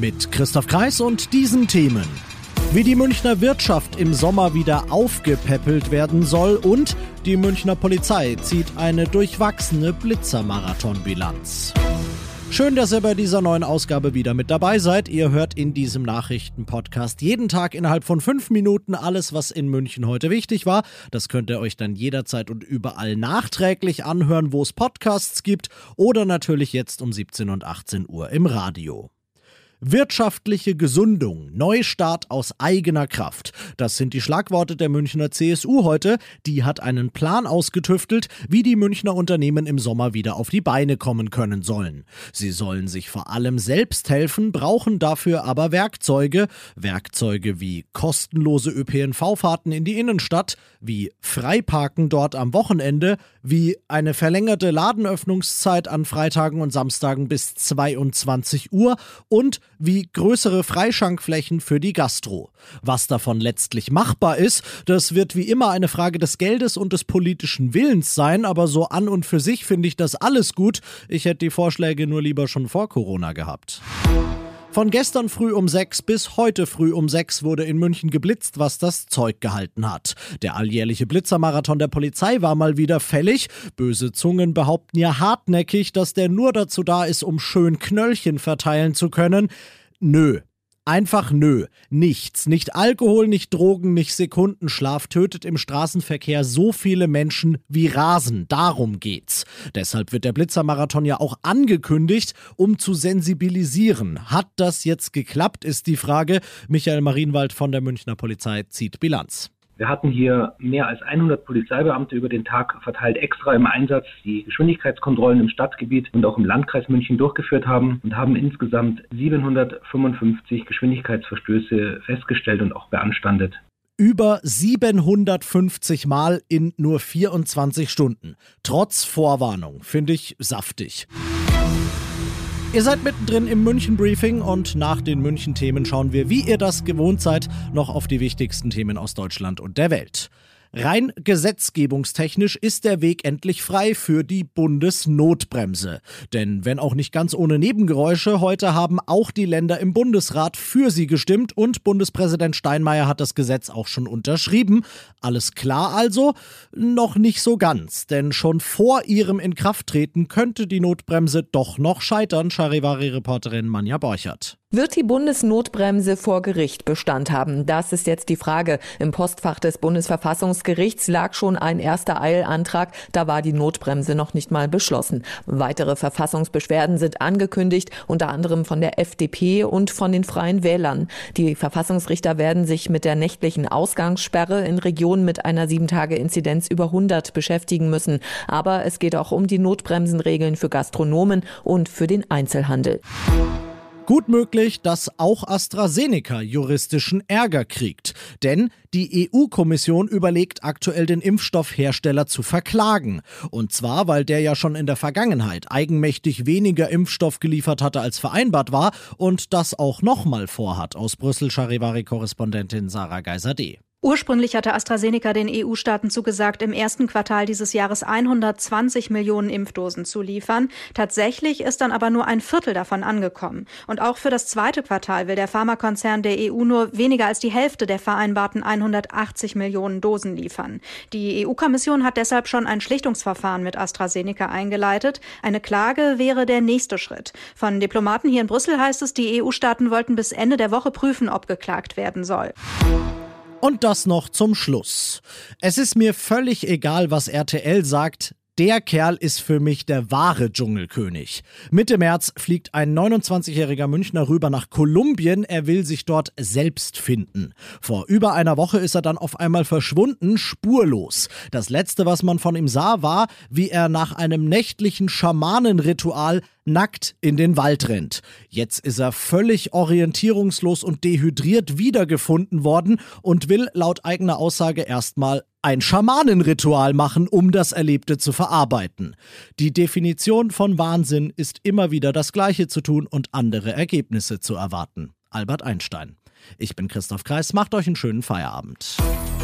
Mit Christoph Kreis und diesen Themen. Wie die Münchner Wirtschaft im Sommer wieder aufgepäppelt werden soll und die Münchner Polizei zieht eine durchwachsene Blitzermarathon-Bilanz. Schön, dass ihr bei dieser neuen Ausgabe wieder mit dabei seid. Ihr hört in diesem Nachrichtenpodcast jeden Tag innerhalb von fünf Minuten alles, was in München heute wichtig war. Das könnt ihr euch dann jederzeit und überall nachträglich anhören, wo es Podcasts gibt oder natürlich jetzt um 17 und 18 Uhr im Radio. Wirtschaftliche Gesundung, Neustart aus eigener Kraft. Das sind die Schlagworte der Münchner CSU heute. Die hat einen Plan ausgetüftelt, wie die Münchner Unternehmen im Sommer wieder auf die Beine kommen können sollen. Sie sollen sich vor allem selbst helfen, brauchen dafür aber Werkzeuge. Werkzeuge wie kostenlose ÖPNV-Fahrten in die Innenstadt, wie Freiparken dort am Wochenende, wie eine verlängerte Ladenöffnungszeit an Freitagen und Samstagen bis 22 Uhr und wie größere Freischankflächen für die Gastro. Was davon letztlich machbar ist, das wird wie immer eine Frage des Geldes und des politischen Willens sein, aber so an und für sich finde ich das alles gut. Ich hätte die Vorschläge nur lieber schon vor Corona gehabt. Von gestern früh um sechs bis heute früh um sechs wurde in München geblitzt, was das Zeug gehalten hat. Der alljährliche Blitzermarathon der Polizei war mal wieder fällig. Böse Zungen behaupten ja hartnäckig, dass der nur dazu da ist, um schön Knöllchen verteilen zu können. Nö, Einfach nö. Nichts. Nicht Alkohol, nicht Drogen, nicht Sekundenschlaf tötet im Straßenverkehr so viele Menschen wie Rasen. Darum geht's. Deshalb wird der Blitzermarathon ja auch angekündigt, um zu sensibilisieren. Hat das jetzt geklappt, ist die Frage. Michael Marienwald von der Münchner Polizei zieht Bilanz. Wir hatten hier mehr als 100 Polizeibeamte über den Tag verteilt extra im Einsatz, die Geschwindigkeitskontrollen im Stadtgebiet und auch im Landkreis München durchgeführt haben und haben insgesamt 755 Geschwindigkeitsverstöße festgestellt und auch beanstandet über 750 Mal in nur 24 Stunden. Trotz Vorwarnung. Finde ich saftig. Ihr seid mittendrin im München-Briefing und nach den München-Themen schauen wir, wie ihr das gewohnt seid, noch auf die wichtigsten Themen aus Deutschland und der Welt. Rein gesetzgebungstechnisch ist der Weg endlich frei für die Bundesnotbremse. Denn wenn auch nicht ganz ohne Nebengeräusche, heute haben auch die Länder im Bundesrat für sie gestimmt und Bundespräsident Steinmeier hat das Gesetz auch schon unterschrieben. Alles klar also? Noch nicht so ganz, denn schon vor ihrem Inkrafttreten könnte die Notbremse doch noch scheitern, Charivari-Reporterin Manja Borchert. Wird die Bundesnotbremse vor Gericht Bestand haben? Das ist jetzt die Frage. Im Postfach des Bundesverfassungsgerichts lag schon ein erster Eilantrag. Da war die Notbremse noch nicht mal beschlossen. Weitere Verfassungsbeschwerden sind angekündigt, unter anderem von der FDP und von den Freien Wählern. Die Verfassungsrichter werden sich mit der nächtlichen Ausgangssperre in Regionen mit einer Sieben-Tage-Inzidenz über 100 beschäftigen müssen. Aber es geht auch um die Notbremsenregeln für Gastronomen und für den Einzelhandel. Gut möglich, dass auch AstraZeneca juristischen Ärger kriegt. Denn die EU-Kommission überlegt aktuell den Impfstoffhersteller zu verklagen. Und zwar, weil der ja schon in der Vergangenheit eigenmächtig weniger Impfstoff geliefert hatte, als vereinbart war und das auch nochmal vorhat. Aus Brüssel Charivari-Korrespondentin Sarah Geiser-D. Ursprünglich hatte AstraZeneca den EU-Staaten zugesagt, im ersten Quartal dieses Jahres 120 Millionen Impfdosen zu liefern. Tatsächlich ist dann aber nur ein Viertel davon angekommen. Und auch für das zweite Quartal will der Pharmakonzern der EU nur weniger als die Hälfte der vereinbarten 180 Millionen Dosen liefern. Die EU-Kommission hat deshalb schon ein Schlichtungsverfahren mit AstraZeneca eingeleitet. Eine Klage wäre der nächste Schritt. Von Diplomaten hier in Brüssel heißt es, die EU-Staaten wollten bis Ende der Woche prüfen, ob geklagt werden soll. Und das noch zum Schluss. Es ist mir völlig egal, was RTL sagt. Der Kerl ist für mich der wahre Dschungelkönig. Mitte März fliegt ein 29-jähriger Münchner rüber nach Kolumbien. Er will sich dort selbst finden. Vor über einer Woche ist er dann auf einmal verschwunden, spurlos. Das letzte, was man von ihm sah, war, wie er nach einem nächtlichen Schamanenritual nackt in den Wald rennt. Jetzt ist er völlig orientierungslos und dehydriert wiedergefunden worden und will laut eigener Aussage erstmal ein Schamanenritual machen, um das Erlebte zu verarbeiten. Die Definition von Wahnsinn ist immer wieder das Gleiche zu tun und andere Ergebnisse zu erwarten. Albert Einstein. Ich bin Christoph Kreis, macht euch einen schönen Feierabend.